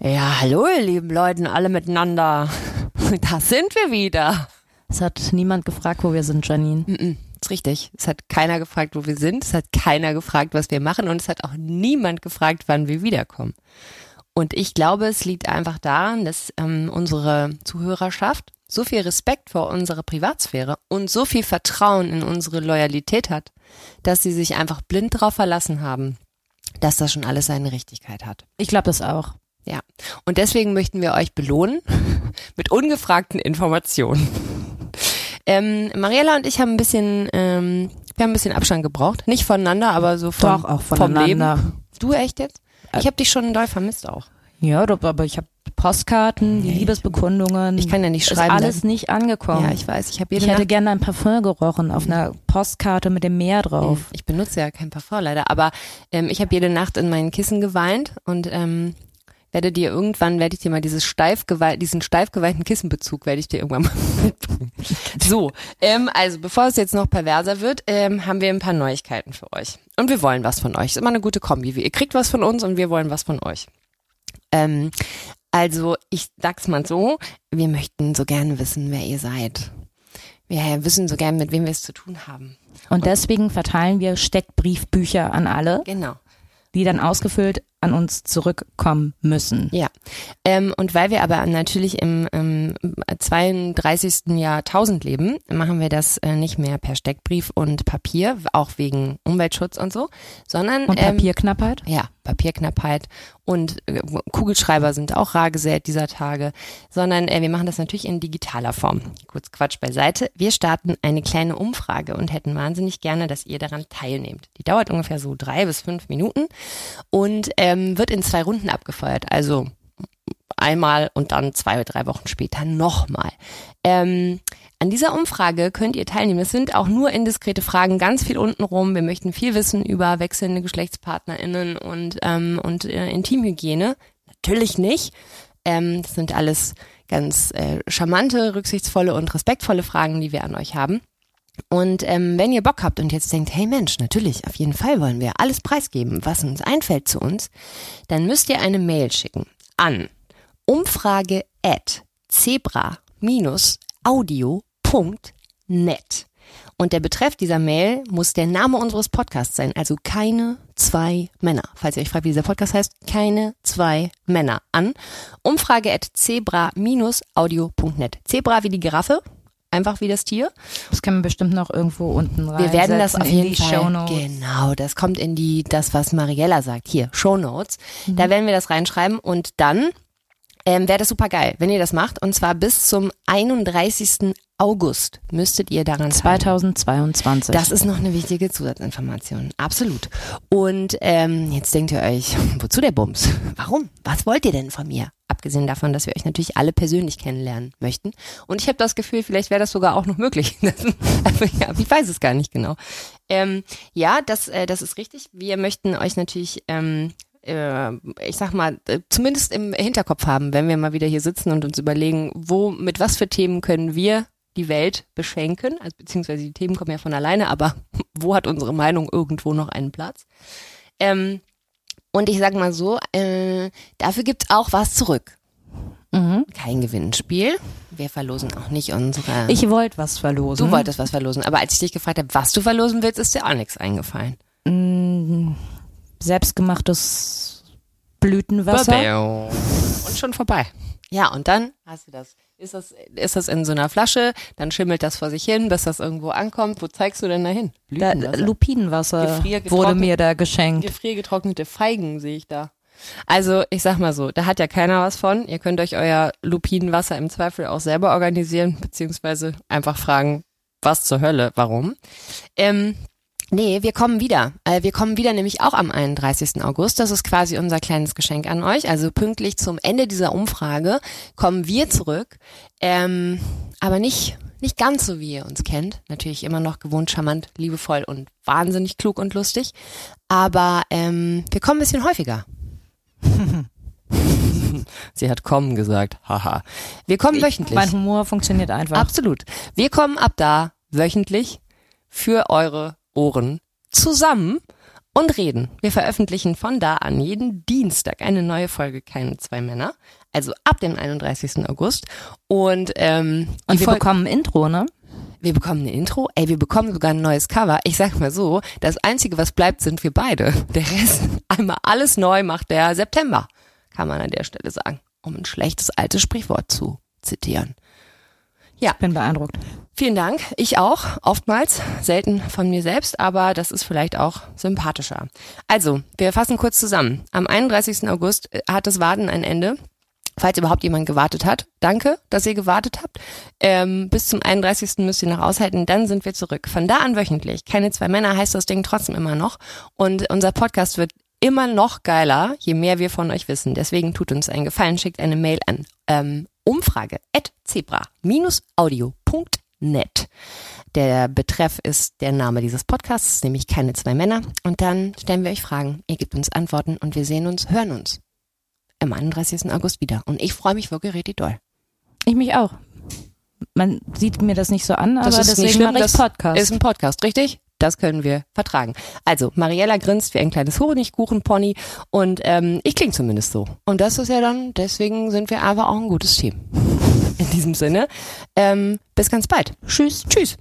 Ja, hallo ihr lieben Leuten, alle miteinander. Da sind wir wieder. Es hat niemand gefragt, wo wir sind, Janine. Mm -mm, ist richtig. Es hat keiner gefragt, wo wir sind. Es hat keiner gefragt, was wir machen. Und es hat auch niemand gefragt, wann wir wiederkommen. Und ich glaube, es liegt einfach daran, dass ähm, unsere Zuhörerschaft so viel Respekt vor unserer Privatsphäre und so viel Vertrauen in unsere Loyalität hat, dass sie sich einfach blind darauf verlassen haben, dass das schon alles seine Richtigkeit hat. Ich glaube das auch. Ja. Und deswegen möchten wir euch belohnen mit ungefragten Informationen. Ähm, Mariella und ich haben ein bisschen, ähm, wir haben ein bisschen Abstand gebraucht. Nicht voneinander, aber so vom, Doch, auch vom Leben. voneinander. Du echt jetzt? Ich habe dich schon doll vermisst auch. Ja, aber ich habe Postkarten, die Nee, Liebesbekundungen. Ich kann ja nicht ist schreiben. alles nicht angekommen. Ja, ich weiß. Ich habe jede ich hätte Nacht, gerne ein Parfum gerochen auf einer Postkarte mit dem Meer drauf. ich benutze ja kein Parfum leider, aber ähm, ich habe jede Nacht in meinen Kissen geweint und ähm, werde dir irgendwann, werde ich dir mal dieses steif diesen steif geweinten Kissenbezug, werde ich dir irgendwann mal mitbringen. So, ähm, also bevor es jetzt noch perverser wird, ähm, haben wir ein paar Neuigkeiten für euch. Und wir wollen was von euch. Ist immer eine gute Kombi. Ihr kriegt was von uns und wir wollen was von euch. Ähm, also ich sag's mal so, wir möchten so gerne wissen, wer ihr seid. Wir wissen so gerne, mit wem wir es zu tun haben. Und deswegen verteilen wir Steckbriefbücher an alle, Genau. die dann ausgefüllt an uns zurückkommen müssen. Ja, ähm, und weil wir aber natürlich im ähm, 32. Jahrtausend leben, machen wir das äh, nicht mehr per Steckbrief und Papier, auch wegen Umweltschutz und so, sondern Und ähm, Papierknappheit? ja, Papierknappheit und äh, Kugelschreiber sind auch rar gesät dieser Tage, sondern äh, wir machen das natürlich in digitaler Form. Kurz Quatsch beiseite. Wir starten eine kleine Umfrage und hätten wahnsinnig gerne, dass ihr daran teilnehmt. Die dauert ungefähr so drei bis fünf Minuten und ähm, wird in zwei Runden abgefeuert. Also einmal und dann zwei oder drei Wochen später nochmal. Ähm, an dieser Umfrage könnt ihr teilnehmen. Es sind auch nur indiskrete Fragen, ganz viel untenrum. Wir möchten viel wissen über wechselnde GeschlechtspartnerInnen und, ähm, und äh, Intimhygiene. Natürlich nicht. Ähm, das sind alles ganz äh, charmante, rücksichtsvolle und respektvolle Fragen, die wir an euch haben. Und ähm, wenn ihr Bock habt und jetzt denkt, hey Mensch, natürlich, auf jeden Fall wollen wir alles preisgeben, was uns einfällt zu uns, dann müsst ihr eine Mail schicken an umfrage at zebra-audio.net. Und der Betreff dieser Mail muss der Name unseres Podcasts sein, also keine zwei Männer. Falls ihr euch fragt, wie dieser Podcast heißt, keine zwei Männer an umfrage at zebra-audio.net. Zebra wie die Giraffe, einfach wie das Tier. Das können wir bestimmt noch irgendwo unten rein. Wir werden das auf in jeden die Fall. Shownotes. Genau, das kommt in die, das, was Mariella sagt. Hier, Shownotes. Mhm. Da werden wir das reinschreiben und dann ähm, wäre das super geil, wenn ihr das macht. Und zwar bis zum 31. August müsstet ihr daran teilnehmen. 2022. Das ist noch eine wichtige Zusatzinformation. Absolut. Und ähm, jetzt denkt ihr euch, wozu der Bums? Warum? Was wollt ihr denn von mir? Abgesehen davon, dass wir euch natürlich alle persönlich kennenlernen möchten. Und ich habe das Gefühl, vielleicht wäre das sogar auch noch möglich. Aber ja, ich weiß es gar nicht genau. Ähm, ja, das, äh, das ist richtig. Wir möchten euch natürlich ähm, äh, ich sag mal, äh, zumindest im Hinterkopf haben, wenn wir mal wieder hier sitzen und uns überlegen, wo, mit was für Themen können wir die Welt beschenken, also beziehungsweise die Themen kommen ja von alleine, aber wo hat unsere Meinung irgendwo noch einen Platz? Ähm, und ich sag mal so, äh, dafür gibt's auch was zurück. mhm. Kein Gewinnspiel. Wir verlosen auch nicht unsere. Ich wollte was verlosen. du wolltest was verlosen, aber als ich dich gefragt habe, was du verlosen willst, ist dir auch nichts eingefallen. Selbstgemachtes Blütenwasser. Und schon vorbei. Ja, und dann hast du das. Ist das, ist das in so einer Flasche, dann schimmelt das vor sich hin, bis das irgendwo ankommt. Wo zeigst du denn dahin? Da, Blütenwasser. Lupinenwasser Gefriergetrocknet- wurde mir da geschenkt. Gefriergetrocknete Feigen sehe ich da. Also, ich sag mal so, da hat ja keiner was von. Ihr könnt euch euer Lupinenwasser im Zweifel auch selber organisieren, beziehungsweise einfach fragen, was zur Hölle, warum. Ähm, nee, wir kommen wieder. Äh, wir kommen wieder nämlich auch am 31. August. Das ist quasi unser kleines Geschenk an euch. Also pünktlich zum Ende dieser Umfrage kommen wir zurück. Ähm, aber nicht, nicht ganz so, wie ihr uns kennt. Natürlich immer noch gewohnt, charmant, liebevoll und wahnsinnig klug und lustig. Aber ähm, wir kommen ein bisschen häufiger. Sie hat kommen gesagt. Haha. Wir kommen wöchentlich. Mein Humor funktioniert einfach. Absolut. Wir kommen ab da wöchentlich für eure Ohren zusammen und reden. Wir veröffentlichen von da an jeden Dienstag eine neue Folge Keine zwei Männer. Also ab dem 31. August. Und, ähm, und wir Folge bekommen ein Intro, ne? Wir bekommen ein Intro, ey, wir bekommen sogar ein neues Cover. Ich sag mal so, das Einzige, was bleibt, sind wir beide. Der Rest, einmal alles neu macht der September, kann man an der Stelle sagen, um ein schlechtes altes Sprichwort zu zitieren. Ja. Bin beeindruckt. Vielen Dank. Ich auch. Oftmals. Selten von mir selbst, aber das ist vielleicht auch sympathischer. Also, wir fassen kurz zusammen. Am 31. August äh, hat das Waden ein Ende. Falls überhaupt jemand gewartet hat. Danke, dass ihr gewartet habt. Ähm, bis zum 31. müsst ihr noch aushalten, dann sind wir zurück. Von da an wöchentlich. Keine zwei Männer heißt das Ding trotzdem immer noch. Und unser Podcast wird immer noch geiler, je mehr wir von euch wissen. Deswegen tut uns einen Gefallen, schickt eine Mail an ähm, umfrage at zebra-audio.net. Der Betreff ist der Name dieses Podcasts, nämlich keine zwei Männer. Und dann stellen wir euch Fragen, ihr gebt uns Antworten und wir sehen uns, hören uns am 31. August wieder. Und ich freue mich wirklich richtig doll. Ich mich auch. Man sieht mir das nicht so an, aber das ist deswegen mache ich Podcast. Ist ein Podcast, richtig? Das können wir vertragen. Also, Mariella grinst wie ein kleines Honigkuchenpony und ähm, ich klinge zumindest so. Und das ist ja dann, deswegen sind wir aber auch ein gutes Team. In diesem Sinne, ähm, bis ganz bald. Tschüss. Tschüss.